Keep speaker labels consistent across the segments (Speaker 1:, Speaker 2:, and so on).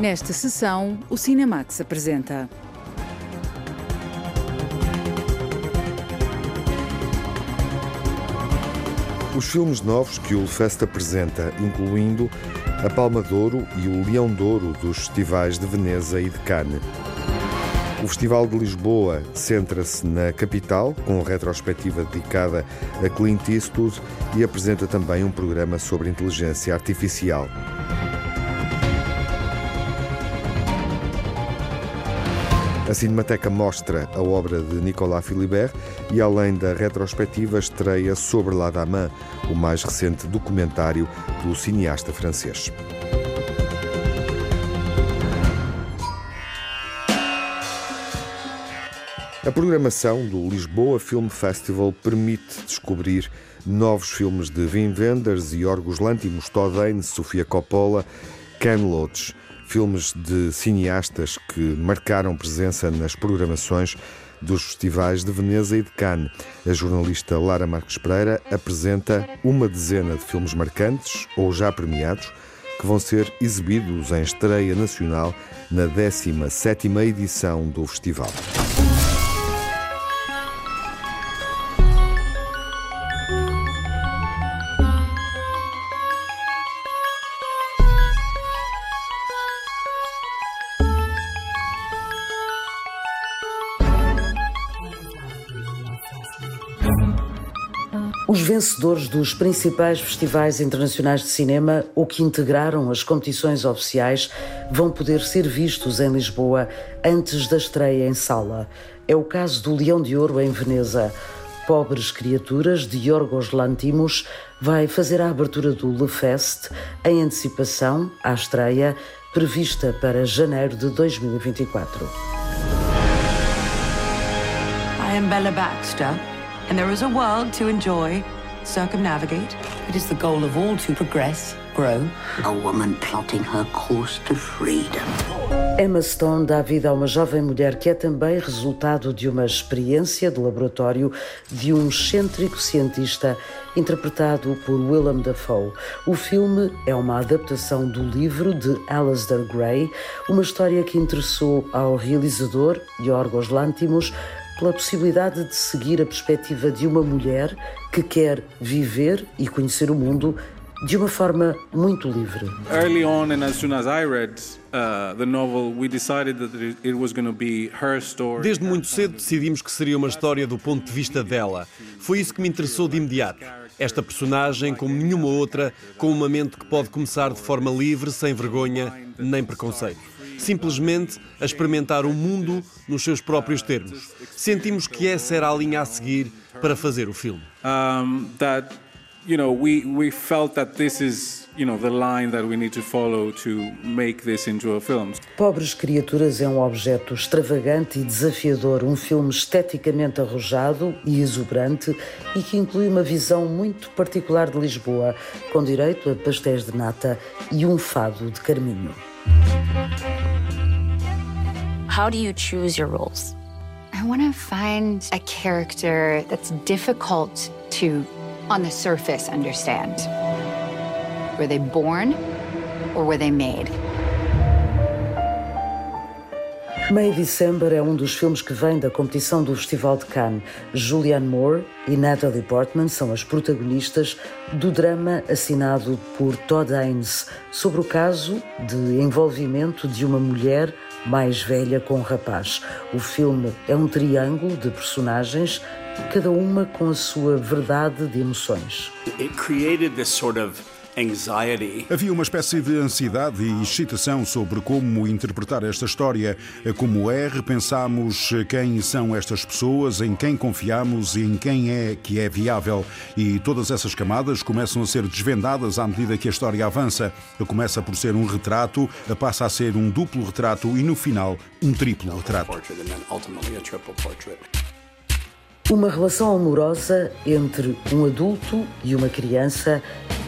Speaker 1: Nesta sessão, o Cinemax apresenta.
Speaker 2: Os filmes novos que o Fest apresenta, incluindo a Palma de Ouro e o Leão de Ouro dos festivais de Veneza e de Cannes. O Festival de Lisboa centra-se na capital, com retrospectiva dedicada a Clint Eastwood e apresenta também um programa sobre inteligência artificial. A Cinemateca mostra a obra de Nicolas Philibert e, além da retrospectiva, estreia Sobre La Dame, o mais recente documentário do cineasta francês. A programação do Lisboa Film Festival permite descobrir novos filmes de Wim Wenders, Yorgos Lanthimos, Todd Haynes, Sofia Coppola, Ken Loach filmes de cineastas que marcaram presença nas programações dos festivais de Veneza e de Cannes. A jornalista Lara Marques Pereira apresenta uma dezena de filmes marcantes ou já premiados que vão ser exibidos em estreia nacional na 17ª edição do festival.
Speaker 3: Vencedores dos principais festivais internacionais de cinema ou que integraram as competições oficiais vão poder ser vistos em Lisboa antes da estreia em sala. É o caso do Leão de Ouro em Veneza. Pobres Criaturas, de Yorgos Lantimos, vai fazer a abertura do Le Fest em antecipação à estreia prevista para janeiro de 2024.
Speaker 4: I am Bella Baxter. and there is a world to enjoy, circumnavigate. It is the goal of all to progress, grow.
Speaker 5: A woman plotting her course to freedom.
Speaker 3: Emma Stone dá vida a uma jovem mulher que é também resultado de uma experiência de laboratório de um excêntrico cientista interpretado por Willem Dafoe. O filme é uma adaptação do livro de Alasdair Gray, uma história que interessou ao realizador Yorgos Lanthimos pela possibilidade de seguir a perspectiva de uma mulher que quer viver e conhecer o mundo de uma forma muito livre.
Speaker 6: Early on and as soon as I read uh, the novel, we decided that it was going to be her story.
Speaker 7: Desde muito cedo decidimos que seria uma história do ponto de vista dela. Foi isso que me interessou de imediato. Esta personagem, como nenhuma outra, com uma mente que pode começar de forma livre, sem vergonha nem preconceito simplesmente a experimentar o mundo nos seus próprios termos. Sentimos que essa era a linha a seguir para fazer o filme. Um, that, you know, we we felt that this is You know, the line that we need to follow to make this into a film.
Speaker 3: Pobres Criaturas é um objeto extravagante e desafiador, um filme esteticamente arrojado e exuberante e que inclui uma visão muito particular de Lisboa, com direito a pastéis de nata e um fado de carminho.
Speaker 8: How do you choose your roles?
Speaker 9: I want to find a character that's difficult to, on the surface, understand. Were they born or were they made?
Speaker 3: May December é um dos filmes que vem da competição do Festival de Cannes. Julianne Moore e Natalie Portman são as protagonistas do drama assinado por Todd Haynes sobre o caso de envolvimento de uma mulher mais velha com um rapaz. O filme é um triângulo de personagens, cada uma com a sua verdade de emoções.
Speaker 10: It created this sort of
Speaker 11: Havia uma espécie de ansiedade e excitação sobre como interpretar esta história. Como é, repensamos quem são estas pessoas, em quem confiamos e em quem é que é viável. E todas essas camadas começam a ser desvendadas à medida que a história avança. Começa por ser um retrato, passa a ser um duplo retrato e no final um triplo retrato.
Speaker 3: Uma relação amorosa entre um adulto e uma criança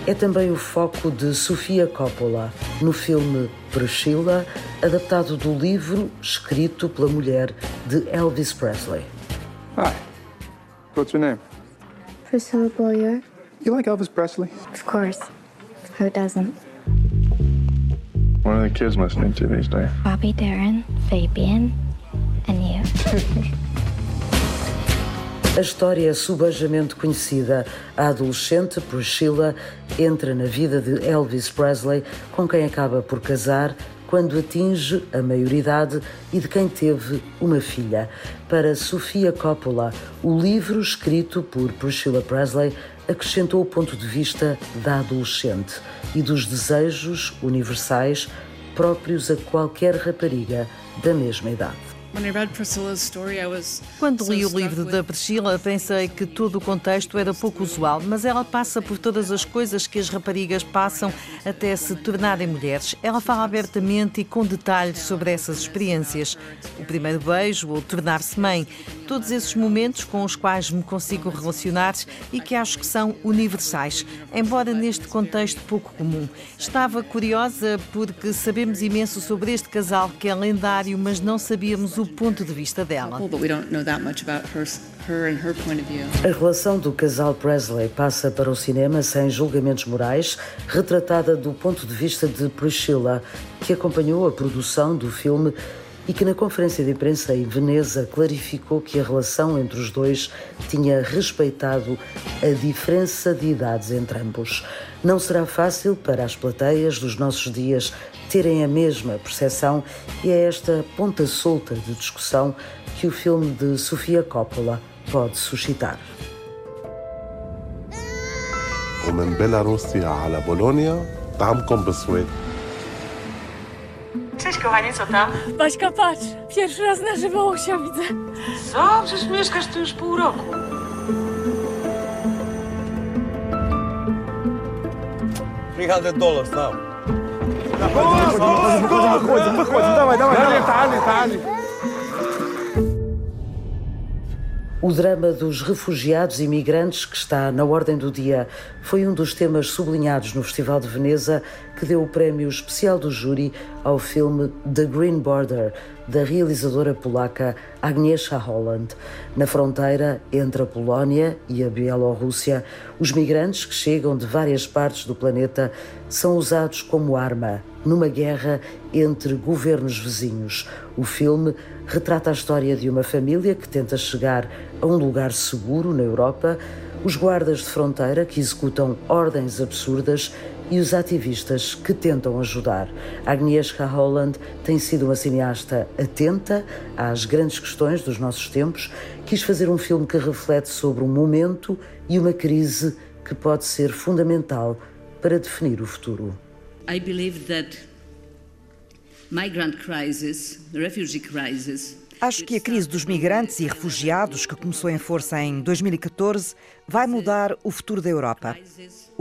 Speaker 3: é também o foco de Sofia Coppola no filme Priscilla, adaptado do livro escrito pela mulher de Elvis Presley.
Speaker 12: Hi. What's your name?
Speaker 13: Priscilla Beaulieu.
Speaker 12: You like Elvis Presley?
Speaker 13: Of course. Who doesn't?
Speaker 12: What are the kids listening to these days?
Speaker 13: Bobby Darin, Fabian, and you.
Speaker 3: A história é subejamente conhecida. A adolescente Priscilla entra na vida de Elvis Presley, com quem acaba por casar quando atinge a maioridade e de quem teve uma filha. Para Sofia Coppola, o livro escrito por Priscilla Presley acrescentou o ponto de vista da adolescente e dos desejos universais próprios a qualquer rapariga da mesma idade.
Speaker 14: Quando li o livro da Priscila, pensei que todo o contexto era pouco usual, mas ela passa por todas as coisas que as raparigas passam até se tornarem mulheres. Ela fala abertamente e com detalhes sobre essas experiências. O primeiro beijo ou tornar-se mãe. Todos esses momentos com os quais me consigo relacionar e que acho que são universais, embora neste contexto pouco comum. Estava curiosa porque sabemos imenso sobre este casal que é lendário, mas não sabíamos o ponto de vista dela.
Speaker 3: A relação do casal Presley passa para o cinema sem julgamentos morais, retratada do ponto de vista de Priscilla, que acompanhou a produção do filme e que na conferência de imprensa em Veneza clarificou que a relação entre os dois tinha respeitado a diferença de idades entre ambos. Não será fácil para as plateias dos nossos dias terem a mesma percepção e é esta ponta solta de discussão que o filme de Sofia Coppola pode suscitar.
Speaker 15: ومن بيلاروسيا على بولونيا طعمكم بسويد
Speaker 16: Cześć kochanie, co tam?
Speaker 17: Baśka, patrz, pierwszy raz na żywo Łosia widzę.
Speaker 16: Co? Przecież mieszkasz tu już pół roku.
Speaker 3: O drama dos refugiados e imigrantes, que está na ordem do dia, foi um dos temas sublinhados no Festival de Veneza, que deu o prémio especial do júri ao filme The Green Border, da realizadora polaca Agnieszka Holland. Na fronteira entre a Polónia e a Bielorrússia, os migrantes que chegam de várias partes do planeta são usados como arma numa guerra entre governos vizinhos. O filme retrata a história de uma família que tenta chegar a um lugar seguro na Europa, os guardas de fronteira que executam ordens absurdas e os ativistas que tentam ajudar. Agnieszka Holland tem sido uma cineasta atenta às grandes questões dos nossos tempos, quis fazer um filme que reflete sobre um momento e uma crise que pode ser fundamental para definir o futuro.
Speaker 18: I believe that migrant crisis, refugee crisis,
Speaker 19: Acho que a crise dos migrantes e refugiados, que começou em força em 2014, vai mudar o futuro da Europa.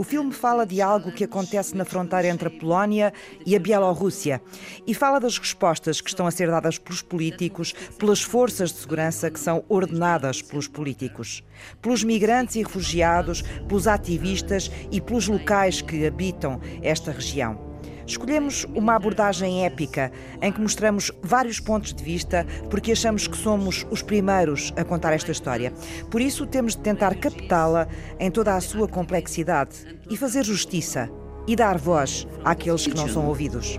Speaker 19: O filme fala de algo que acontece na fronteira entre a Polónia e a Bielorrússia e fala das respostas que estão a ser dadas pelos políticos, pelas forças de segurança que são ordenadas pelos políticos, pelos migrantes e refugiados, pelos ativistas e pelos locais que habitam esta região. Escolhemos uma abordagem épica em que mostramos vários pontos de vista porque achamos que somos os primeiros a contar esta história. Por isso, temos de tentar captá-la em toda a sua complexidade e fazer justiça e dar voz àqueles que não são ouvidos.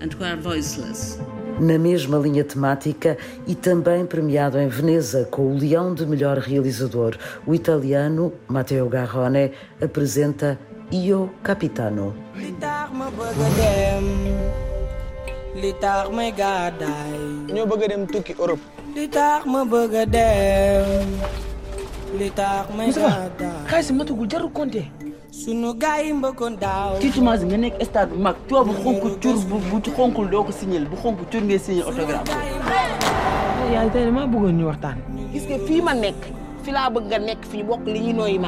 Speaker 18: and who are voiceless.
Speaker 3: Na mesma linha temática e também premiado em Veneza com o Leão de Melhor Realizador. O italiano Matteo Garrone apresenta Io Capitano.
Speaker 5: li tax may gàddaay ñoo bëgg dem tukki Europe li tax ma bëgg a dem li tax may gàddaay
Speaker 20: xaalis matugul jarul compter
Speaker 5: sunu gaay yi mbëkkoon daaw
Speaker 20: tiitumaas nga nekk stade bu mag bu xonk cur bu bu xonkul doo ko signal bu xonk cur ngay signal autographe yaay tey dama bëggoon ñu waxtaan.
Speaker 5: Gis nga fii ma nekk fi laa bëgg nga nekk fii bokk li ñuy nooyi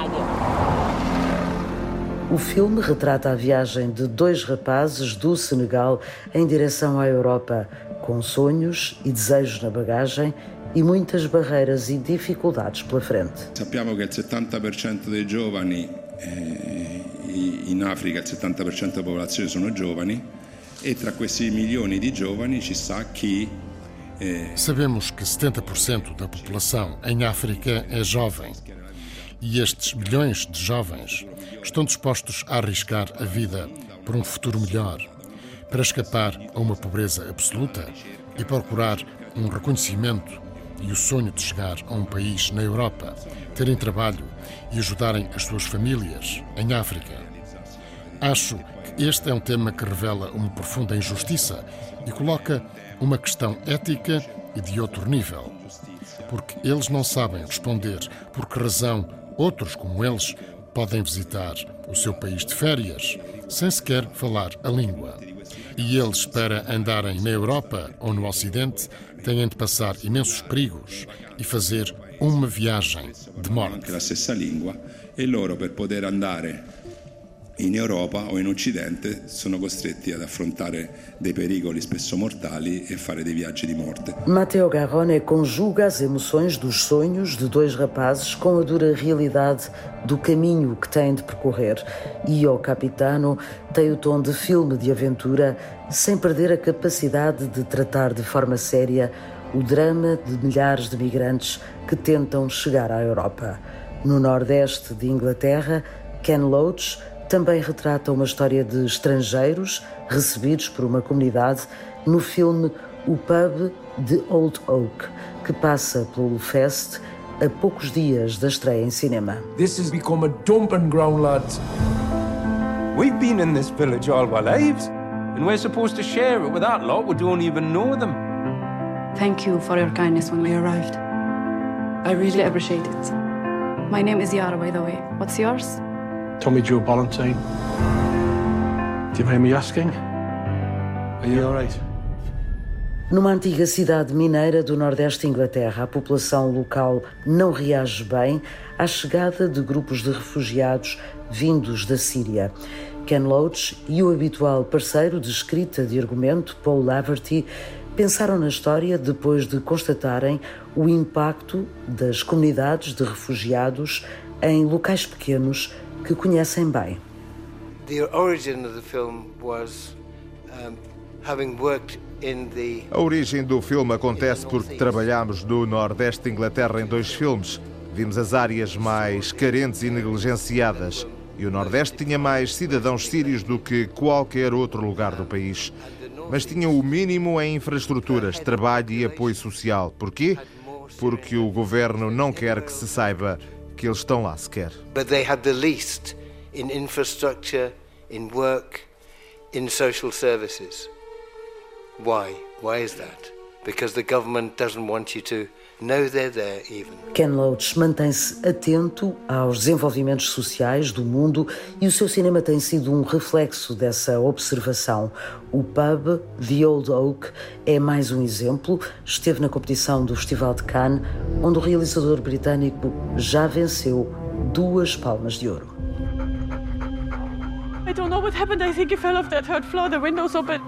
Speaker 3: O filme retrata a viagem de dois rapazes do Senegal em direção à Europa, com sonhos e desejos na bagagem e muitas barreiras e dificuldades pela frente.
Speaker 21: Sappiamo che il 70% dei giovani in Africa, il 70% della popolazione sono giovani e tra questi milioni di giovani ci sta chi
Speaker 22: Sabemos que 70% da população em África é jovem.
Speaker 23: E estes milhões de jovens estão dispostos a arriscar a vida por um futuro melhor, para escapar a uma pobreza absoluta e procurar um reconhecimento e o sonho de chegar a um país na Europa, terem trabalho e ajudarem as suas famílias em África. Acho que este é um tema que revela uma profunda injustiça e coloca uma questão ética e de outro nível. Porque eles não sabem responder por que razão outros como eles podem visitar o seu país de férias sem sequer falar a língua. E eles, para andarem na Europa ou no Ocidente, têm de passar imensos perigos e fazer uma viagem de morte.
Speaker 21: In Europa o in Occidente sono costretti ad affrontare dei pericoli spesso mortali e fare dei viaggi di morte.
Speaker 3: Matteo Garrone conjuga as emoções dos sonhos de dois rapazes com a dura realidade do caminho que têm de percorrer. E o Capitano tem o tom de filme de aventura, sem perder a capacidade de tratar de forma séria o drama de milhares de migrantes que tentam chegar à Europa. No nordeste de Inglaterra, Ken Loach também retrata uma história de estrangeiros recebidos por uma comunidade no filme O Pub de Old Oak, que passa pelo Fest a poucos dias da estreia em cinema.
Speaker 24: This has become a dumping ground, lads.
Speaker 25: We've been in this village all our lives, and we're supposed to share it with that lot who don't even know them.
Speaker 22: Thank you for your kindness when we arrived. I really appreciate it. My name is Yara, by the way. What's yours?
Speaker 12: Tommy Joe Ballantyne. Do you mind me asking? Are you all?
Speaker 3: Numa antiga cidade mineira do nordeste de Inglaterra, a população local não reage bem à chegada de grupos de refugiados vindos da Síria. Ken Loach e o habitual parceiro de escrita de argumento, Paul Laverty, pensaram na história depois de constatarem o impacto das comunidades de refugiados em locais pequenos que conhecem bem.
Speaker 26: The origin of the film was having worked
Speaker 27: a origem do filme acontece porque trabalhámos no Nordeste de Inglaterra em dois filmes. Vimos as áreas mais carentes e negligenciadas. E o Nordeste tinha mais cidadãos sírios do que qualquer outro lugar do país. Mas tinha o mínimo em infraestruturas, trabalho e apoio social. Porquê? Porque o governo não quer que se saiba que eles estão lá sequer.
Speaker 26: But they had the least in infrastructure, in work, in social services. Why? Why is that? Because the government doesn't want you to know they're there even.
Speaker 3: Ken Loach mantém-se atento aos desenvolvimentos sociais do mundo e o seu cinema tem sido um reflexo dessa observação. O pub The Old Oak é mais um exemplo. Esteve na competição do Festival de Cannes, onde o realizador britânico já venceu duas palmas de ouro.
Speaker 17: I don't know what happened. I think he fell off that third floor. The window's open.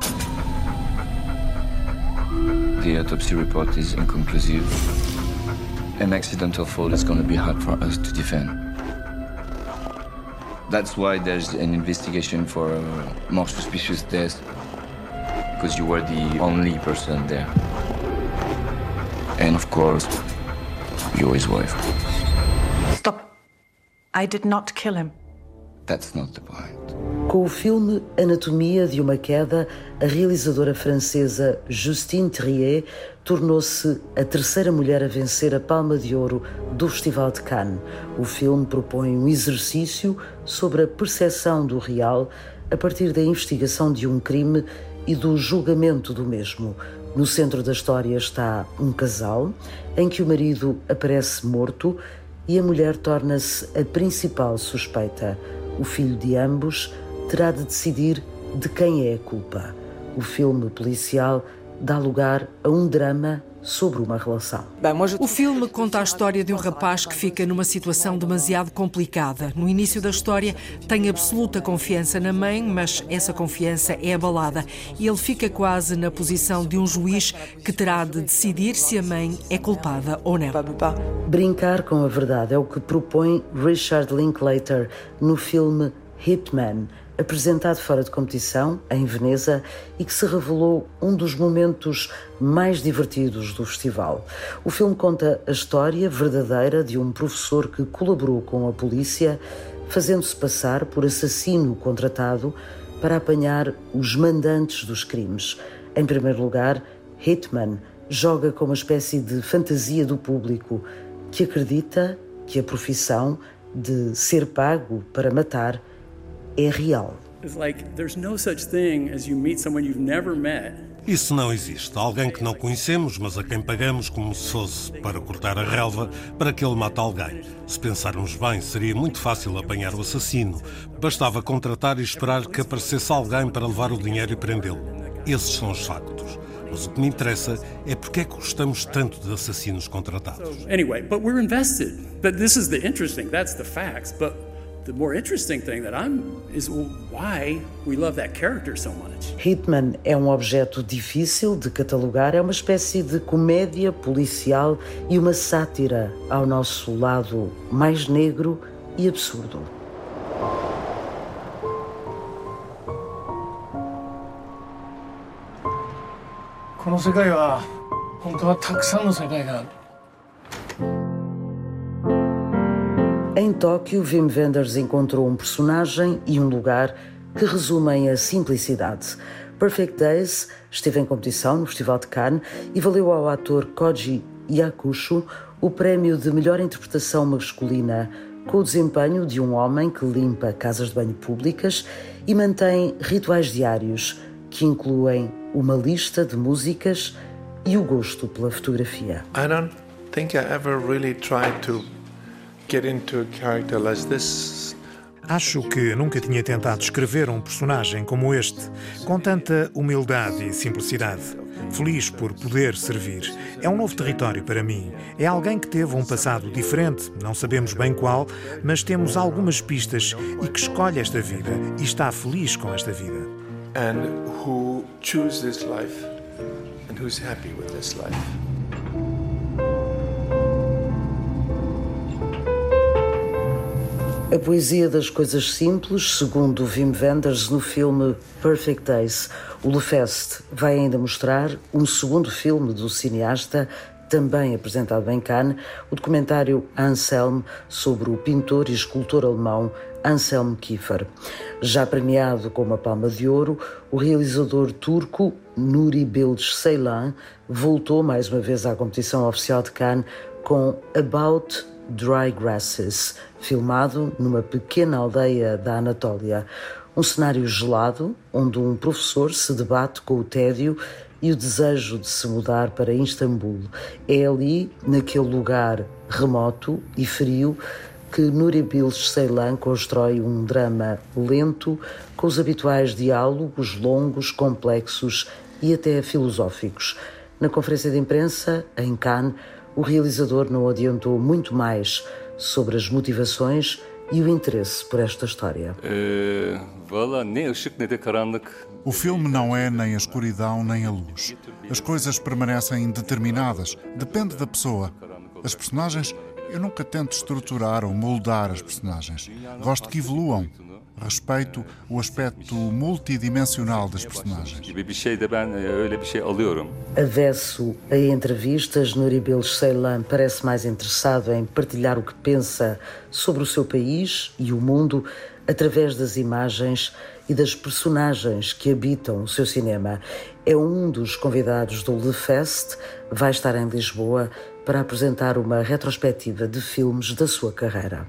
Speaker 28: The autopsy report is inconclusive. An accidental fall is going to be hard for us to defend. That's why there's an investigation for a more suspicious death, because you were the only person there. And of course, you're his wife.
Speaker 17: Stop. I did not kill him.
Speaker 28: That's not the point.
Speaker 3: Com o filme Anatomia de uma Queda, a realizadora francesa Justine Trier tornou-se a terceira mulher a vencer a Palma de Ouro do Festival de Cannes. O filme propõe um exercício sobre a percepção do real a partir da investigação de um crime e do julgamento do mesmo. No centro da história está um casal em que o marido aparece morto e a mulher torna-se a principal suspeita. O filho de ambos terá de decidir de quem é a culpa. O filme policial dá lugar a um drama sobre uma relação.
Speaker 29: O filme conta a história de um rapaz que fica numa situação demasiado complicada. No início da história, tem absoluta confiança na mãe, mas essa confiança é abalada e ele fica quase na posição de um juiz que terá de decidir se a mãe é culpada ou não.
Speaker 3: Brincar com a verdade é o que propõe Richard Linklater no filme Hitman apresentado fora de competição, em Veneza, e que se revelou um dos momentos mais divertidos do festival. O filme conta a história verdadeira de um professor que colaborou com a polícia, fazendo-se passar por assassino contratado para apanhar os mandantes dos crimes. Em primeiro lugar, Hitman joga com uma espécie de fantasia do público que acredita que a profissão de ser pago para matar é real.
Speaker 30: Isso não existe. Alguém que não conhecemos, mas a quem pagamos como se fosse para cortar a relva para que ele mate alguém. Se pensarmos bem, seria muito fácil apanhar o assassino. Bastava contratar e esperar que aparecesse alguém para levar o dinheiro e prendê-lo. Esses são os factos. Mas o que me interessa é porque é que gostamos tanto de assassinos contratados.
Speaker 31: Anyway, but we're invested. But this is the interesting, that's the facts. But the more interesting thing that I'm is why we love that character so much.
Speaker 3: Hitman é um objeto difícil de catalogar, é uma espécie de comédia policial e uma sátira ao nosso lado mais negro e absurdo. Em Tóquio, Wim Wenders encontrou um personagem e um lugar que resumem a simplicidade. Perfect Days esteve em competição no Festival de Cannes e valeu ao ator Koji Yakusho o prémio de melhor interpretação masculina com o desempenho de um homem que limpa casas de banho públicas e mantém rituais diários que incluem uma lista de músicas e o gosto pela fotografia.
Speaker 32: I don't think I ever really tried to
Speaker 33: Acho que nunca tinha tentado escrever um personagem como este, com tanta humildade e simplicidade. Feliz por poder servir. É um novo território para mim. É alguém que teve um passado diferente, não sabemos bem qual, mas temos algumas pistas e que escolhe esta vida e está feliz com esta vida.
Speaker 32: And who choose this life and who's happy with this life.
Speaker 3: A poesia das coisas simples, segundo Wim Wenders no filme Perfect Days. O Le Fest vai ainda mostrar um segundo filme do cineasta, também apresentado em Cannes, o documentário Anselm sobre o pintor e escultor alemão Anselm Kiefer. Já premiado com uma palma de ouro, o realizador turco Nuri Bilge Ceylan voltou mais uma vez à competição oficial de Cannes com About Dry Grasses, filmado numa pequena aldeia da Anatólia. Um cenário gelado, onde um professor se debate com o tédio e o desejo de se mudar para Istambul. É ali, naquele lugar remoto e frio, que Nuri Bilge Ceylan constrói um drama lento, com os habituais diálogos longos, complexos e até filosóficos. Na conferência de imprensa, em Cannes, o realizador não adiantou muito mais sobre as motivações e o interesse por esta história.
Speaker 34: O filme não é nem a escuridão nem a luz. As coisas permanecem determinadas, depende da pessoa. As personagens, eu nunca tento estruturar ou moldar as personagens. Gosto que evoluam. Respeito o aspecto multidimensional das personagens.
Speaker 3: Avesso a entrevistas, Nuri Ceylan parece mais interessado em partilhar o que pensa sobre o seu país e o mundo através das imagens e das personagens que habitam o seu cinema. É um dos convidados do Le Fest, vai estar em Lisboa para apresentar uma retrospectiva de filmes da sua carreira.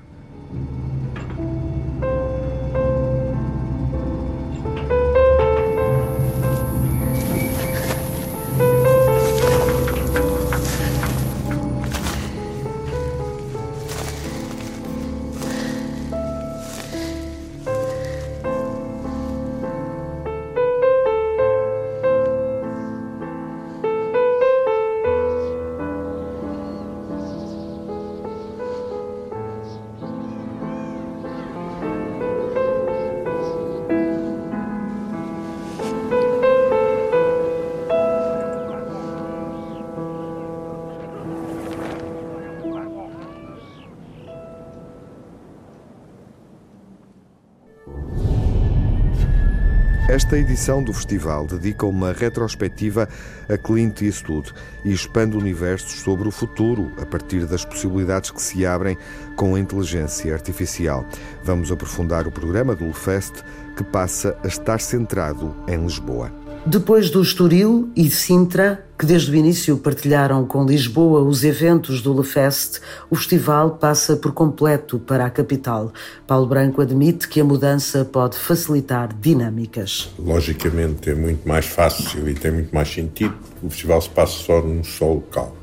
Speaker 2: Esta edição do festival dedica uma retrospectiva a Clint Eastwood e expande universos sobre o futuro a partir das possibilidades que se abrem com a inteligência artificial. Vamos aprofundar o programa do Fest que passa a estar centrado em Lisboa.
Speaker 3: Depois do Estoril e Sintra, que desde o início partilharam com Lisboa os eventos do LeFest, o festival passa por completo para a capital. Paulo Branco admite que a mudança pode facilitar dinâmicas.
Speaker 35: Logicamente é muito mais fácil e tem muito mais sentido o festival se passa só num só local,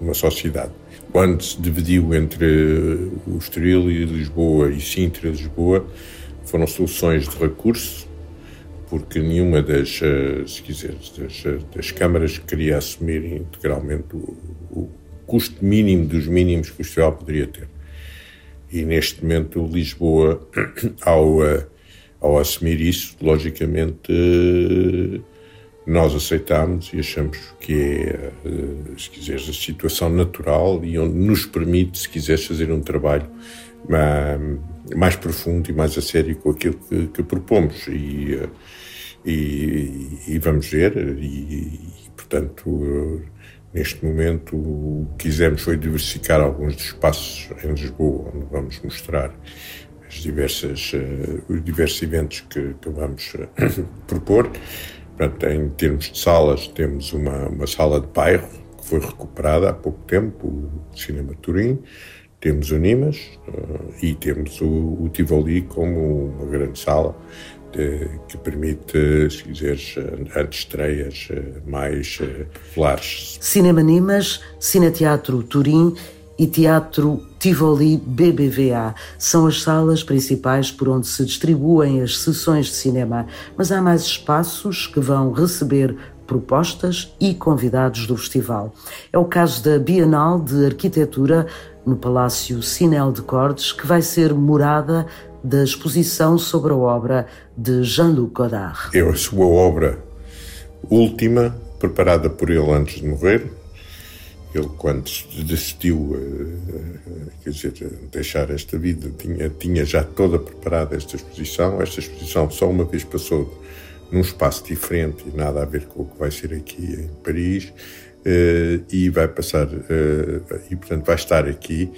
Speaker 35: numa só cidade. Quando se dividiu entre o Estoril e Lisboa e Sintra e Lisboa, foram soluções de recurso porque nenhuma das, eh, se quiseres, das, eh, das câmaras queria assumir integralmente o, o, custo mínimo dos mínimos que o festival poderia ter. E neste momento Lisboa, ao, eh, ao assumir isso, logicamente nós aceitamos e achamos que é, se quiseres, a situação natural e onde nos permite, se quiseres, fazer um trabalho mais profundo e mais a sério com aquilo que, que propomos. E, e, e, vamos ver. E, e, portanto, neste momento, o que quisemos foi diversificar alguns dos espaços em Lisboa, onde vamos mostrar as diversas, uh, os diversos eventos que, que vamos propor. Portanto, em termos de salas, temos uma, uma sala de bairro que foi recuperada há pouco tempo, o Cinema Turim. Temos o Nimas uh, e temos o, o Tivoli como uma grande sala que permite, se quiseres, antestreias eh, mais populares.
Speaker 3: Eh, Cinema Nimas, Cineteatro Turim e Teatro Tivoli BBVA são as salas principais por onde se distribuem as sessões de cinema, mas há mais espaços que vão receber propostas e convidados do festival. É o caso da Bienal de Arquitetura no Palácio Cinel de Cordes, que vai ser morada da exposição sobre a obra de Jean-Luc Godard.
Speaker 35: É a sua obra última, preparada por ele antes de morrer. Ele, quando decidiu eh, quer dizer, deixar esta vida, tinha, tinha já toda preparada esta exposição. Esta exposição só uma vez passou num espaço diferente e nada a ver com o que vai ser aqui em Paris. Eh, e vai passar, eh, e portanto vai estar aqui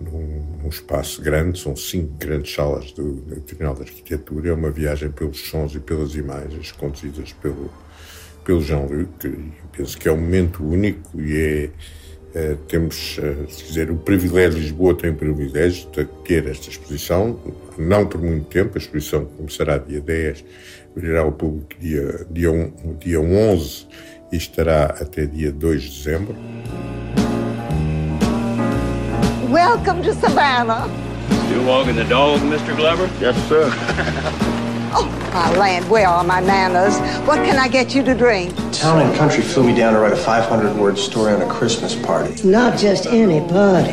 Speaker 35: num, num, espaço grande, são cinco grandes salas do, do Tribunal de Arquitetura, é uma viagem pelos sons e pelas imagens conduzidas pelo, pelo Jean-Luc, penso que é um momento único e é, é temos, é, se quiser, o privilégio, Lisboa tem o privilégio de ter esta exposição, não por muito tempo, a exposição começará dia 10, virá ao público dia, dia, um, dia 11 e estará até dia 2 de dezembro.
Speaker 36: Welcome to Savannah.
Speaker 37: Still walking the dog, Mr. Glover?
Speaker 36: Yes, sir. oh, my land, where are my manners? What can I get you to drink?
Speaker 38: Town and country flew me down to write a 500 word story on a Christmas party.
Speaker 36: It's not just any party.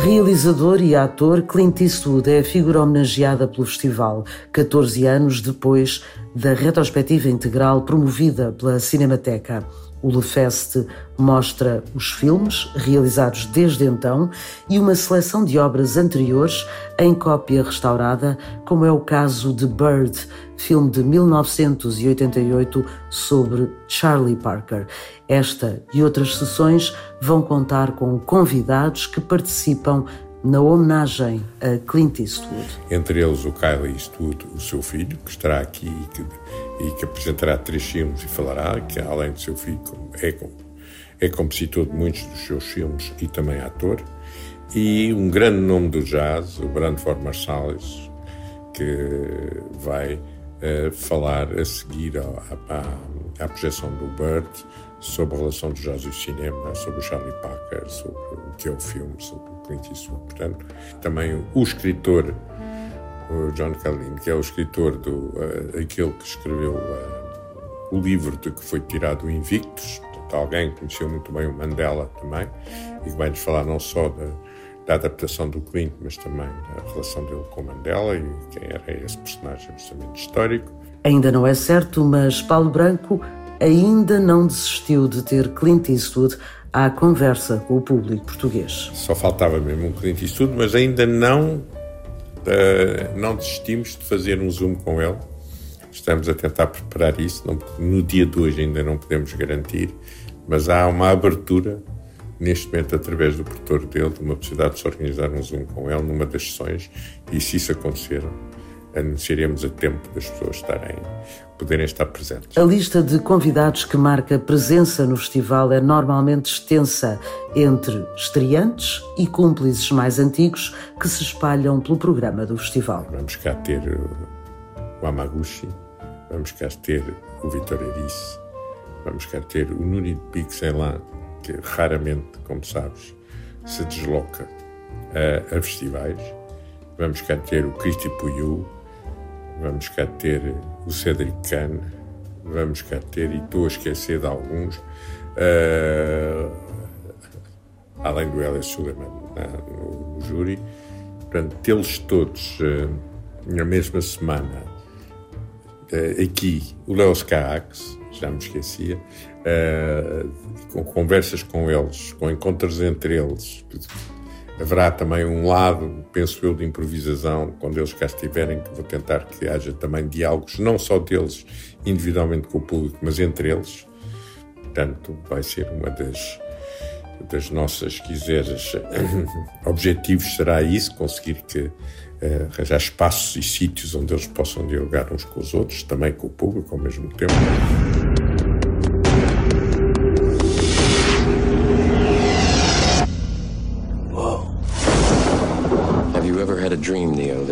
Speaker 3: Realizador e ator, Clint Eastwood é a figura homenageada pelo festival, 14 anos depois da retrospectiva integral promovida pela Cinemateca. O LeFest mostra os filmes realizados desde então e uma seleção de obras anteriores em cópia restaurada, como é o caso de Bird, filme de 1988 sobre Charlie Parker. Esta e outras sessões vão contar com convidados que participam na homenagem a Clint Eastwood.
Speaker 35: Entre eles o Kyle Eastwood, o seu filho, que estará aqui e que, e que apresentará três filmes e falará que, além de seu filho, é, é compositor de muitos dos seus filmes e também ator. E um grande nome do jazz, o Brandford Marsalis, que vai uh, falar a seguir à, à, projeção do Bird sobre a relação do jazz e o cinema, sobre o Charlie Parker, sobre o que é o filme, sobre o Clint Eastwood. Portanto, também o escritor, o John Carlin, que é o escritor do uh, aquele que escreveu uh, o livro de que foi tirado o Invictus, portanto, alguém que conheceu muito bem o Mandela também, e que vai-nos falar não só da, da adaptação do Clint, mas também da relação dele com Mandela e quem era esse personagem justamente histórico.
Speaker 3: Ainda não é certo, mas Paulo Branco ainda não desistiu de ter Clint Eastwood à conversa com o público português.
Speaker 35: Só faltava mesmo um Clint Eastwood, mas ainda não Uh, não desistimos de fazer um Zoom com ele. Estamos a tentar preparar isso. Não, no dia de hoje ainda não podemos garantir, mas há uma abertura neste momento, através do produtor dele, de uma possibilidade de se organizar um Zoom com ele numa das sessões. E se isso acontecer, anunciaremos a tempo das pessoas estarem, poderem estar presentes.
Speaker 3: A lista de convidados que marca presença no festival é normalmente extensa entre estreantes e cúmplices mais antigos que se espalham pelo programa do festival.
Speaker 35: Vamos cá ter o Amaguchi, vamos cá ter o Vitor Erice, vamos cá ter o Nuri Pixelan, que raramente, como sabes, se desloca a, a festivais. Vamos cá ter o Cristi Puyu, vamos cá ter o Cedric Kahn, vamos cá ter, e estou a esquecer de alguns, uh, além do Elias Suleiman no, no, júri, portanto, tê-los todos uh, na mesma semana, uh, aqui, o Leo Scarrax, já me esquecia, com conversas com eles, com encontros entre eles, Haverá também um lado, penso eu, de improvisação, quando eles cá estiverem, que vou tentar que haja também diálogos, não só deles individualmente com o público, mas entre eles. Portanto, vai ser uma das, das nossas, quiseres, objetivos será isso, conseguir que uh, arranjar espaços e sítios onde eles possam dialogar uns com os outros, também com o público ao mesmo tempo.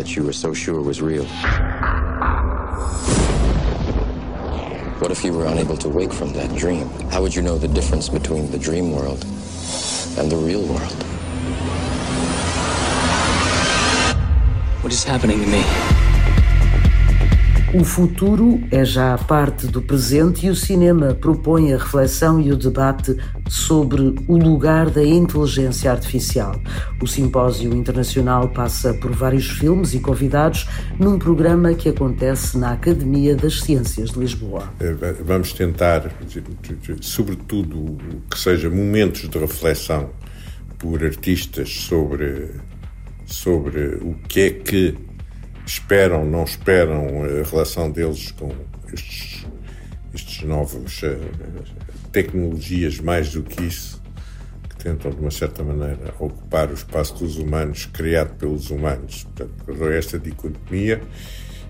Speaker 39: That you were so sure was real? What if you were unable to wake from that dream? How would you know the difference between the dream world and the real world?
Speaker 40: What is happening to me?
Speaker 3: O futuro é já parte do presente e o cinema propõe a reflexão e o debate sobre o lugar da inteligência artificial. O simpósio internacional passa por vários filmes e convidados num programa que acontece na Academia das Ciências de Lisboa.
Speaker 35: Eh, vamos tentar, sobretudo, que seja momentos de reflexão por artistas sobre, sobre o que é que esperam, não esperam a relação deles com estes, estes novos uh, tecnologias, mais do que isso, que tentam, de uma certa maneira, ocupar o espaço dos humanos, criado pelos humanos. Portanto, esta dicotomia.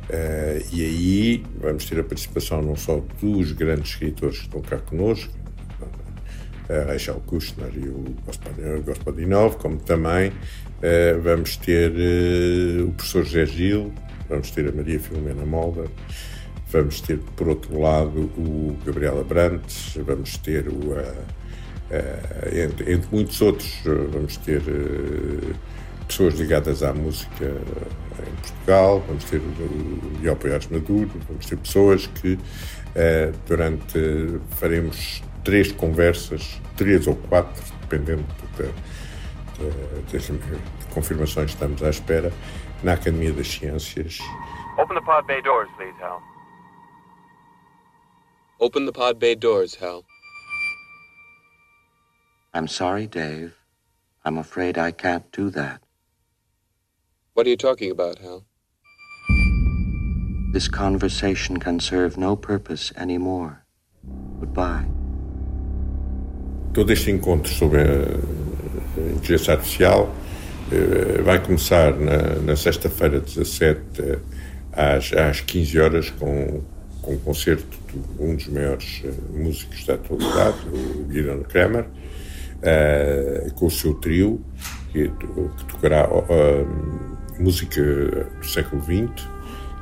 Speaker 35: Uh, e aí vamos ter a participação não só dos grandes escritores que estão cá connosco, a Rachel Kushner e o Gospodinov, como também Uh, vamos ter uh, o professor José Gil, vamos ter a Maria Filomena Molda, vamos ter, por outro lado, o Gabriela Brantes, vamos ter o. Uh, entre, entre, muitos outros, vamos ter pessoas ligadas à música em Portugal, vamos ter o Miguel Poiares Maduro, vamos ter pessoas que durante. faremos três conversas, três ou quatro, dependendo da das confirmações estamos à espera, na Academia das Ciências.
Speaker 41: Open the pod bay doors, please, Hal.
Speaker 42: Open the pod bay doors, Hal.
Speaker 43: I'm sorry, Dave. I'm afraid I can't do that.
Speaker 42: What are you talking about, Hal?
Speaker 43: This conversation can serve no purpose anymore. Goodbye.
Speaker 35: Todo este encontro sobre a inteligência artificial eh, vai começar na, na sexta-feira, 17, às, às 15 horas, com, com um concerto de um dos maiores eh, músicos da atualidade, o Guilherme Kramer, com o seu trio, que, tocará música do século XX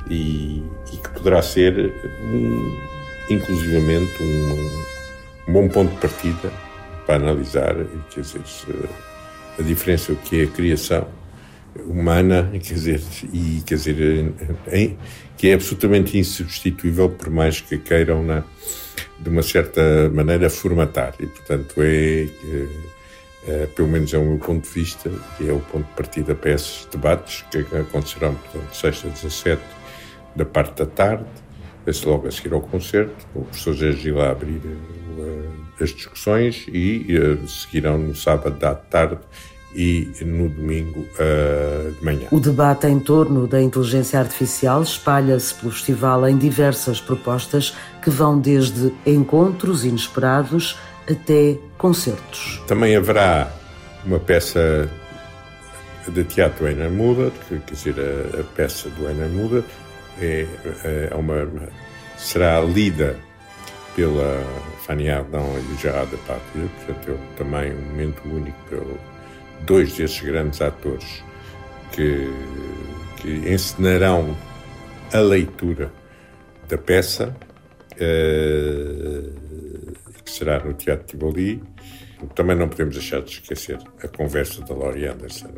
Speaker 35: e, e que poderá ser, um, inclusivamente, um, um bom ponto de partida para analisar, quer dizer, a diferença que é a criação humana, quer dizer, e quer dizer, em, que é absolutamente insubstituível por mais que queiram na, de uma certa maneira formatar. E portanto é, é, é, pelo menos é o meu ponto de vista e é o ponto de partida para esses debates que acontecerão portanto sexta 17 da parte da tarde logo a seguir ao concerto o professor Gil a abrir as discussões e uh, seguirão no sábado à tarde e no domingo uh, de manhã.
Speaker 3: O debate em torno da inteligência artificial espalha-se pelo festival em diversas propostas que vão desde encontros inesperados até concertos.
Speaker 35: Também haverá uma peça de teatro Einar Muda, quer dizer, a, a, peça do Einar Muda é, é uma, será lida pela Fanny Ardão e o Gerard Depardieu, portanto é também um momento único pelo dois desses grandes atores que, que encenarão a leitura da peça, uh, que será no Teatro Tivoli. Também não podemos deixar de esquecer a conversa da Laurie Anderson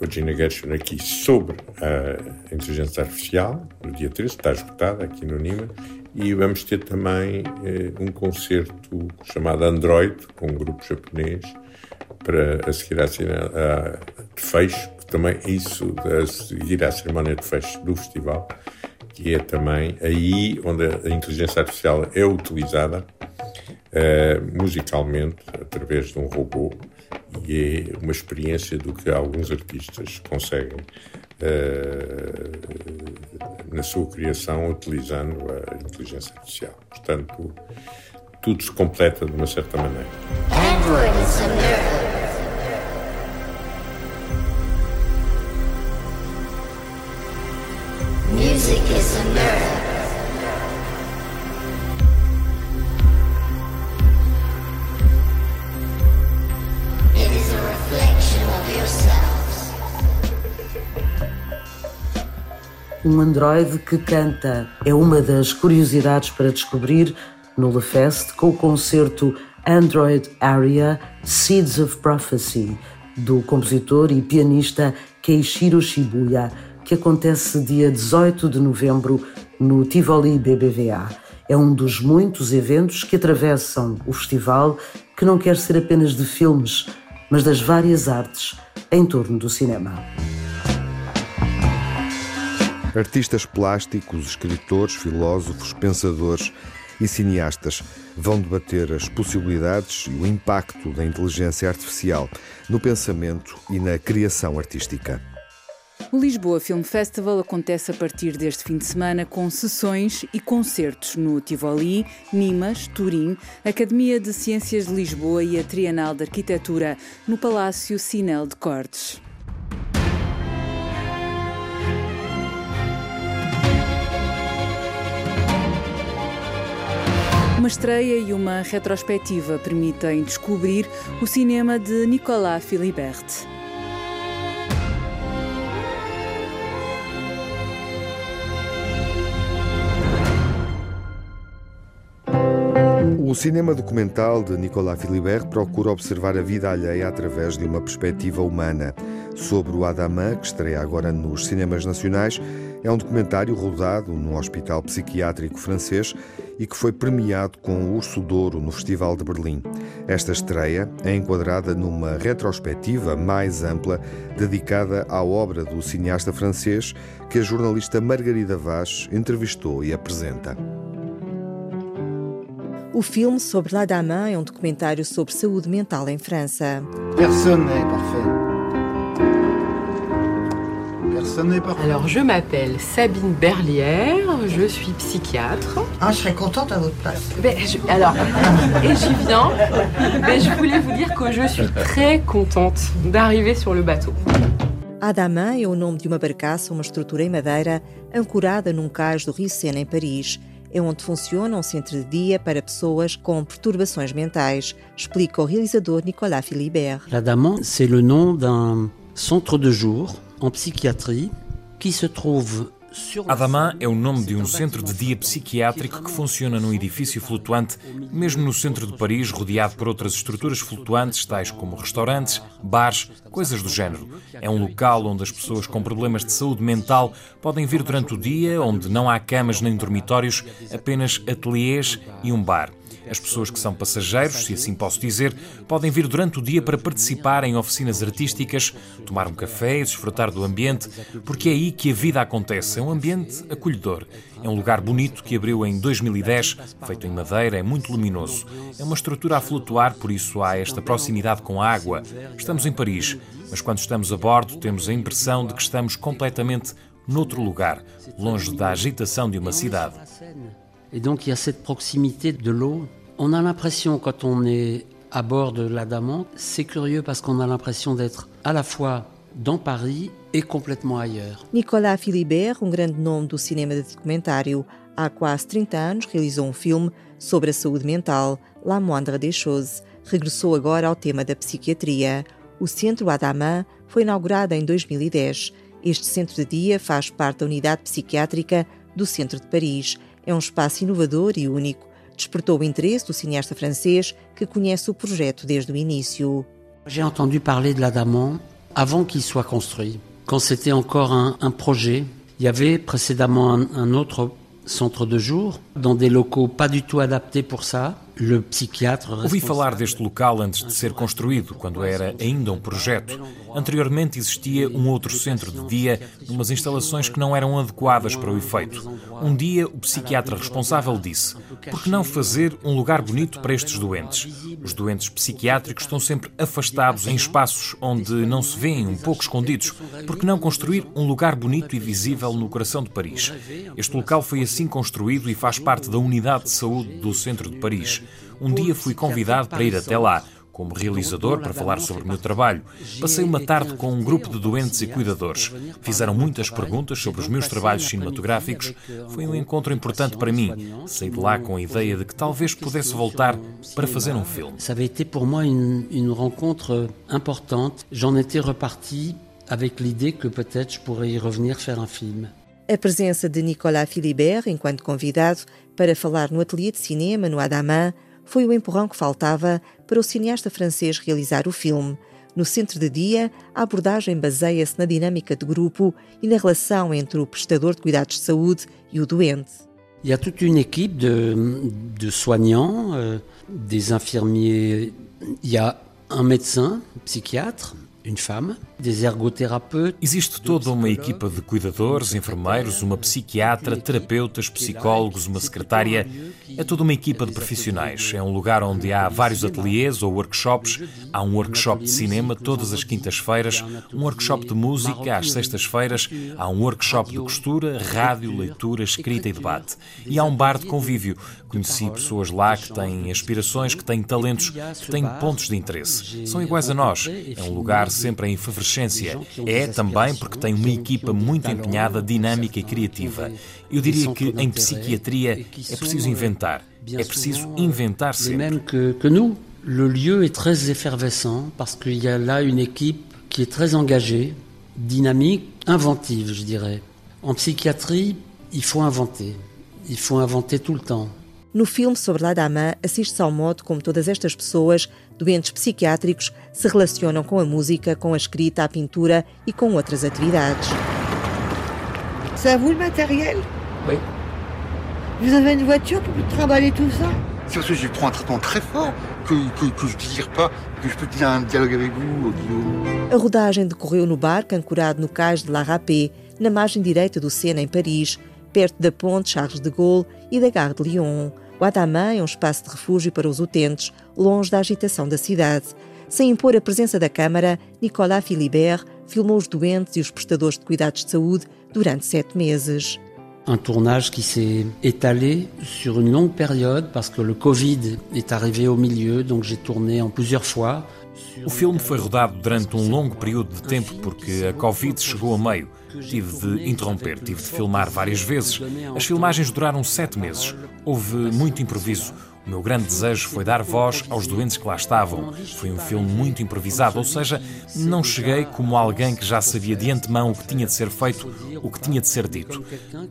Speaker 35: com a Gina Gershon aqui sobre a inteligência artificial, no dia 13, está esgotada aqui no Nima, e vamos ter também eh, um concerto chamado Android, com um grupo japonês, para a seguir à, a, de fecho, também isso, a seguir à cerimónia de fecho do festival, que é também aí onde a inteligência artificial é utilizada uh, musicalmente, através de um robô, e é uma experiência do que alguns artistas conseguem na sua criação utilizando a inteligência artificial. Portanto, tudo se completa de uma certa maneira. Music is a mirror.
Speaker 3: Um androide que canta é uma das curiosidades para descobrir no LeFest com o concerto Android Aria Seeds of Prophecy do compositor e pianista Keishiro Shibuya, que acontece dia 18 de novembro no Tivoli BBVA. É um dos muitos eventos que atravessam o festival, que não quer ser apenas de filmes, mas das várias artes em torno do cinema.
Speaker 2: Artistas plásticos, escritores, filósofos, pensadores e cineastas vão debater as possibilidades e o impacto da inteligência artificial no pensamento e na criação artística.
Speaker 1: O Lisboa Film Festival acontece a partir deste fim de semana com sessões e concertos no Tivoli, Nimas, Turim, Academia de Ciências de Lisboa e a Trienal de Arquitetura no Palácio Sinel de Cortes. Uma estreia e uma retrospectiva permitem descobrir o cinema de Nicolas Philibert.
Speaker 2: O cinema documental de Nicolas Philibert procura observar a vida alheia através de uma perspectiva humana. Sobre o Adamã, que estreia agora nos cinemas nacionais, é um documentário rodado num hospital psiquiátrico francês e que foi premiado com o Urso Douro no Festival de Berlim. Esta estreia é enquadrada numa retrospectiva mais ampla dedicada à obra do cineasta francês que a jornalista Margarida Vaz entrevistou e apresenta.
Speaker 44: O filme sobre L'Adamin é um documentário sobre saúde mental em França.
Speaker 45: Personne n'est parfait. Personne n'est parfait.
Speaker 46: Alors, je m'appelle Sabine Berlière, je suis psychiatre.
Speaker 47: Ah, je serais contente à votre place.
Speaker 46: Ben, je, alors, et j'y viens. Ben, je voulais vous dire que je suis très contente d'arriver sur le bateau.
Speaker 44: Adamin é o nome de uma barcaça, uma estrutura em madeira, ancorada num cais do Rio Sena, em Paris é onde funciona um centro de dia para pessoas com perturbações mentais, explica o realizador Nicolas Philibert.
Speaker 48: L'Adaman, c'est le nom d'un centre de jour en psychiatrie qui se trouve
Speaker 49: Adaman é o nome de um centro de dia psiquiátrico que funciona num edifício flutuante, mesmo no centro de Paris, rodeado por outras estruturas flutuantes, tais como restaurantes, bares, coisas do género. É um local onde as pessoas com problemas de saúde mental podem vir durante o dia, onde não há camas nem dormitórios, apenas ateliês e um bar. As pessoas que são passageiros, se assim posso dizer, podem vir durante o dia para participar em oficinas artísticas, tomar um café e desfrutar do ambiente, porque é aí que a vida acontece. É um ambiente acolhedor. É um lugar bonito que abriu em 2010, feito em madeira, é muito luminoso. É uma estrutura a flutuar, por isso há esta proximidade com a água. Estamos em Paris, mas quando estamos a bordo temos a impressão de que estamos completamente noutro lugar, longe da agitação de uma cidade.
Speaker 48: Et donc il y a cette proximité de l'eau. On a l'impression quand on est à bord de l'Adamant, c'est curieux parce qu'on a l'impression d'être à la fois dans Paris e complètement ailleurs.
Speaker 44: Nicolas Philibert, um grande nome do cinema de documentário, há quase 30 anos realizou um filme sobre a saúde mental, La Moindre des Choses. Regressou agora ao tema da psiquiatria. O Centro Adaman foi inaugurado em 2010. Este centro de dia faz parte da unidade psiquiátrica do Centro de Paris. É um espaço inovador e único. Despertou o interesse do cineasta francês que conhece o projeto desde o início.
Speaker 48: J'ai entendu parler de l'Adamant avant qu'il soit construit. Quand c'était encore un, un, projet, il y avait précédemment un, un autre centre de jour dans des locaux pas du tout adaptés pour ça.
Speaker 49: Ouvi falar deste local antes de ser construído, quando era ainda um projeto. Anteriormente existia um outro centro de dia, umas instalações que não eram adequadas para o efeito. Um dia, o psiquiatra responsável disse: Por que não fazer um lugar bonito para estes doentes? Os doentes psiquiátricos estão sempre afastados em espaços onde não se veem, um pouco escondidos. Por que não construir um lugar bonito e visível no coração de Paris? Este local foi assim construído e faz parte da unidade de saúde do centro de Paris. Um dia fui convidado para ir até lá, como realizador, para falar sobre o meu trabalho. Passei uma tarde com um grupo de doentes e cuidadores. Fizeram muitas perguntas sobre os meus trabalhos cinematográficos. Foi um encontro importante para mim. Saí de lá com a ideia de que talvez pudesse voltar para fazer um filme.
Speaker 48: Ça avait été pour moi une rencontre importante. J'en étais reparti avec l'idée que peut-être je pourrais y revenir faire un film.
Speaker 44: A presença de Nicolas Philibert enquanto convidado para falar no ateliê de cinema no Adaman foi o empurrão que faltava para o cineasta francês realizar o filme. No centro de dia, a abordagem baseia-se na dinâmica de grupo e na relação entre o prestador de cuidados de saúde e o doente.
Speaker 48: Il y a toute une équipe de, de soignants, euh, des infirmiers, il y a un médecin, psychiatre, une femme.
Speaker 49: Existe toda uma equipa de cuidadores, enfermeiros, uma psiquiatra, terapeutas, psicólogos, uma secretária. É toda uma equipa de profissionais. É um lugar onde há vários ateliês ou workshops. Há um workshop de cinema todas as quintas-feiras, um workshop de música às sextas-feiras, há um workshop de costura, rádio, leitura, escrita e debate. E há um bar de convívio. Conheci pessoas lá que têm aspirações, que têm talentos, que têm pontos de interesse. São iguais a nós. É um lugar sempre em efervescência. É também porque tem uma equipa muito empenhada, dinâmica e criativa. Eu diria que em psiquiatria é preciso inventar. É preciso inventar sempre.
Speaker 48: Le lieu est très effervescent parce qu'il y a là une équipe qui est très engagée, dynamique, inventive, je dirais. En psychiatrie, il faut inventer. Il faut inventer tout le temps.
Speaker 44: No filme sobre Ladama, assiste-se ao modo como todas estas pessoas, doentes psiquiátricos, se relacionam com a música, com a escrita, a pintura e com outras atividades.
Speaker 36: C'est à vous le matériel
Speaker 40: Oui.
Speaker 36: Vous avez une voiture pour trimballer tout ça
Speaker 45: C'est parce que je prends un traitement très fort que, que, que je ne désire pas que je peux tenir un dialogue avec vous, Guillaume.
Speaker 44: A rodagem decorreu no barco ancorado no cais de La Rapée, na margem direita do Sena, em Paris, perto da ponte Charles de Gaulle e da Gare de Lyon. O Adaman é um espaço de refúgio para os utentes, longe da agitação da cidade. Sem impor a presença da Câmara, Nicolas Philibert filmou os doentes e os prestadores de cuidados de saúde durante sete meses.
Speaker 48: Un tournage qui s'est étalé sur une longue période parce que le Covid est arrivé au milieu, donc j'ai tourné en plusieurs fois.
Speaker 49: O filme foi rodado durante um longo período de tempo porque a Covid chegou a meio. Tive de interromper, tive de filmar várias vezes. As filmagens duraram sete meses. Houve muito improviso. O meu grande desejo foi dar voz aos doentes que lá estavam. Foi um filme muito improvisado, ou seja, não cheguei como alguém que já sabia de antemão o que tinha de ser feito, o que tinha de ser dito.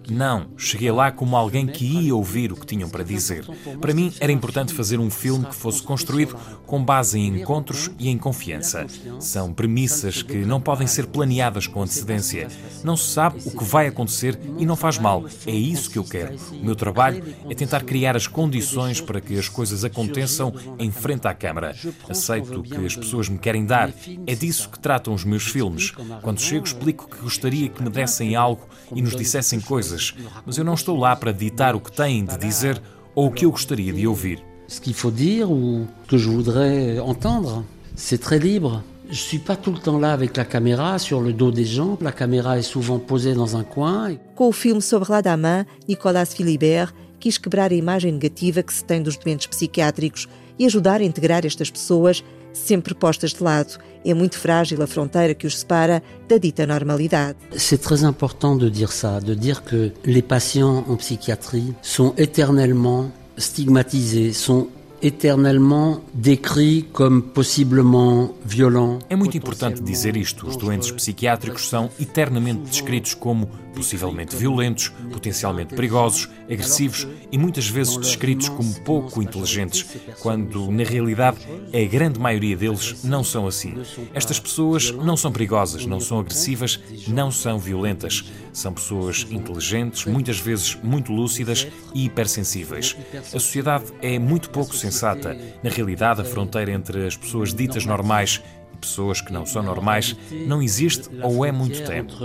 Speaker 49: Não, cheguei lá como alguém que ia ouvir o que tinham para dizer. Para mim era importante fazer um filme que fosse construído com base em encontros e em confiança. São premissas que não podem ser planeadas com antecedência. Não se sabe o que vai acontecer e não faz mal. É isso que eu quero. O meu trabalho é tentar criar as condições para que que as coisas aconteçam em frente à câmara. Aceito o que as pessoas me querem dar. É disso que tratam os meus filmes. Quando chego, explico que gostaria que me dessem algo e nos dissessem coisas, mas eu não estou lá para ditar o que têm de dizer ou o que eu gostaria de ouvir.
Speaker 48: Ce qu'il faut dire ou que je voudrais entendre, c'est très libre. Je suis pas tout le temps là avec la caméra sur le dos des gens. La caméra est souvent posée dans un coin.
Speaker 44: Com o filme sobre Ladaman, Nicolas Philibert quis quebrar a imagem negativa que se tem dos doentes psiquiátricos e ajudar a integrar estas pessoas sempre postas de lado. É muito frágil a fronteira que os separa da dita normalidade.
Speaker 48: C'est très important de dire ça, de dire que les patients en psychiatrie sont éternellement stigmatisés, sont éternellement décrits comme possiblement violents.
Speaker 49: É muito importante dizer isto. Os doentes psiquiátricos são eternamente descritos como possivelmente violentos, potencialmente perigosos, agressivos e muitas vezes descritos como pouco inteligentes, quando na realidade a grande maioria deles não são assim. Estas pessoas não são perigosas, não são agressivas, não são violentas. São pessoas inteligentes, muitas vezes muito lúcidas e hipersensíveis. A sociedade é muito pouco sensata. Na realidade, a fronteira entre as pessoas ditas normais e pessoas que não são normais não existe ou é muito tempo.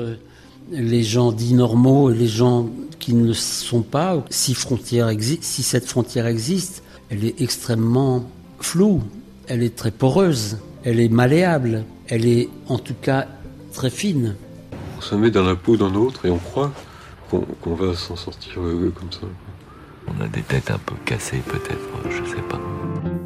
Speaker 48: les gens dits normaux et les gens qui ne le sont pas, si, frontière si cette frontière existe, elle est extrêmement floue, elle est très poreuse, elle est malléable, elle est en tout cas très fine.
Speaker 42: Se met dans la peau d'un autre et on croit qu'on qu va s'en sortir comme ça.
Speaker 50: On a des têtes un peu cassées peut-être, je sais pas.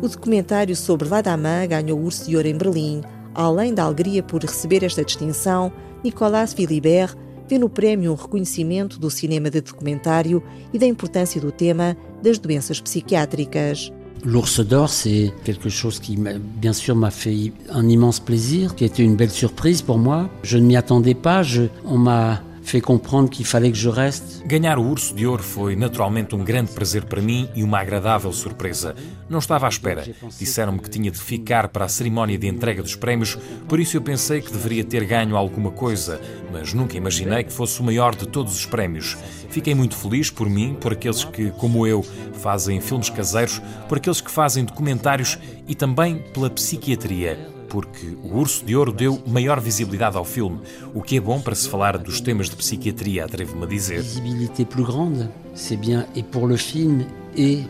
Speaker 44: O documentário sobre Ladaman ganhou o Urso de Ouro em Berlim. Além da alegria por receber esta distinção, Nicolas Philibert vê no prémio um reconhecimento do cinema de documentário e da importância do tema das doenças psiquiátricas.
Speaker 48: L'ours d'or, c'est quelque chose qui, bien sûr, m'a fait un immense plaisir, qui a été une belle surprise pour moi. Je ne m'y attendais pas. Je, on m'a fait comprendre qu'il fallait que je reste.
Speaker 49: Ganhar o Urso de Ouro foi naturalmente um grande prazer para mim e uma agradável surpresa. Não estava à espera. Disseram-me que tinha de ficar para a cerimónia de entrega dos prémios, por isso eu pensei que deveria ter ganho alguma coisa, mas nunca imaginei que fosse o maior de todos os prémios. Fiquei muito feliz por mim, por aqueles que, como eu, fazem filmes caseiros, por aqueles que fazem documentários e também pela psiquiatria porque o Urso de Ouro deu maior visibilidade ao filme, o que é bom para se falar dos temas de psiquiatria, atrevo-me a dizer.
Speaker 48: Visibilité plus grande, c'est bien et pour le film et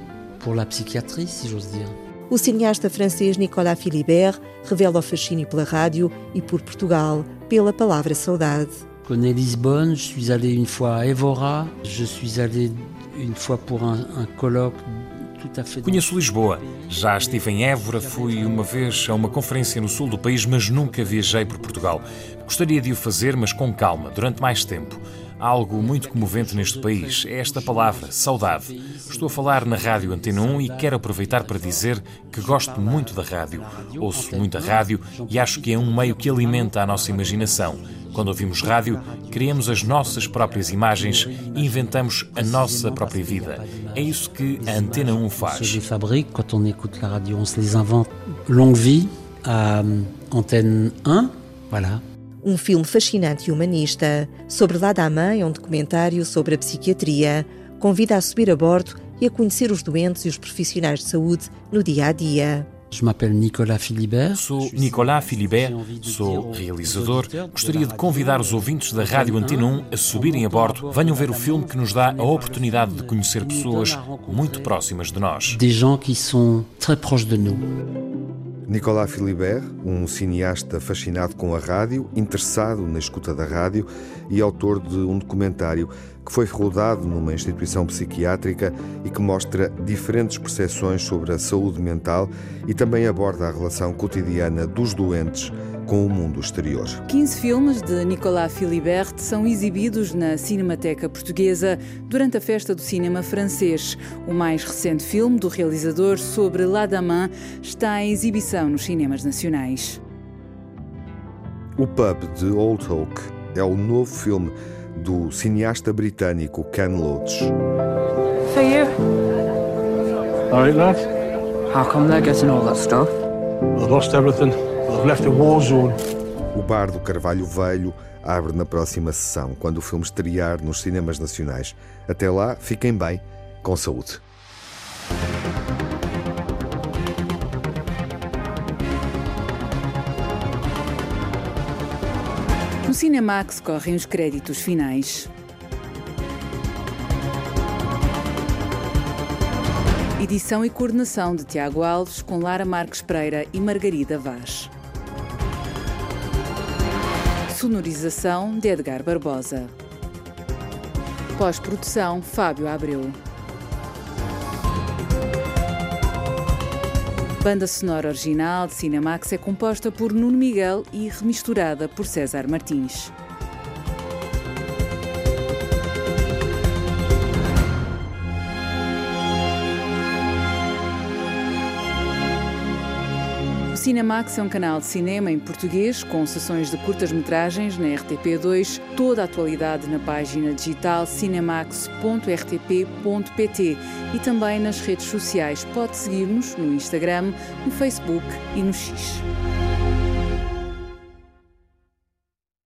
Speaker 48: pour la psychiatrie, si j'ose dire.
Speaker 44: O cineasta francês Nicolas Philibert revela o fascínio pela rádio e por Portugal, pela palavra saudade.
Speaker 48: Connais Lisbonne, je suis allé une fois à Évora, je suis allé une fois pour un, un colloque
Speaker 49: Conheço Lisboa. Já estive em Évora, fui uma vez a uma conferência no sul do país, mas nunca viajei por Portugal. Gostaria de o fazer, mas com calma, durante mais tempo. Algo muito comovente neste país, é esta palavra, saudade. Estou a falar na Rádio Antena 1 e quero aproveitar para dizer que gosto muito da rádio. Ouço muita rádio e acho que é um meio que alimenta a nossa imaginação. Quando ouvimos rádio, criamos as nossas próprias imagens e inventamos a nossa própria vida. É isso que a Antena 1 faz.
Speaker 48: Les fabrique quand on écoute la radio, on se les invente. Longue vie à Antenne 1, voilà.
Speaker 44: Um filme fascinante e humanista. Sobre Ladaman é um documentário sobre a psiquiatria. Convida a subir a bordo e a conhecer os doentes e os profissionais de saúde no dia a dia.
Speaker 48: Je m'appelle Nicolas Philibert.
Speaker 49: Sou Nicolas Philibert, sou realizador. Gostaria de convidar os ouvintes da Rádio Antena 1 a subirem a bordo. Venham ver o filme que nos dá a oportunidade de conhecer pessoas muito próximas de nós.
Speaker 48: Des gens qui sont très proches de nous.
Speaker 2: Nicolas Philibert, um cineasta fascinado com a rádio, interessado na escuta da rádio e autor de um documentário que foi rodado numa instituição psiquiátrica e que mostra diferentes percepções sobre a saúde mental e também aborda a relação cotidiana dos doentes com o mundo exterior.
Speaker 1: 15 filmes de Nicolas Philibert são exibidos na Cinemateca Portuguesa durante a Festa do Cinema Francês. O mais recente filme do realizador sobre Ladaman está em exibição nos cinemas nacionais.
Speaker 2: O Pub de Old Oak é o novo filme do cineasta britânico Ken Loach.
Speaker 51: For you.
Speaker 52: All right, lads.
Speaker 51: How come they're getting all that stuff?
Speaker 52: They've lost everything. They've left a war zone.
Speaker 2: O Bar do Carvalho Velho abre na próxima sessão, quando o filme estrear nos cinemas nacionais. Até lá, fiquem bem, com saúde.
Speaker 1: Cinemax correm os créditos finais. Edição e coordenação de Tiago Alves com Lara Marques Pereira e Margarida Vaz. Sonorização de Edgar Barbosa. Pós-produção Fábio Abreu. Banda sonora original de Cinemax é composta por Nuno Miguel e remisturada por César Martins. Cinemax é um canal de cinema em português com sessões de curtas-metragens na RTP2, toda a atualidade na página digital cinemax.rtp.pt e também nas redes sociais. Pode seguir-nos no Instagram, no Facebook e no X.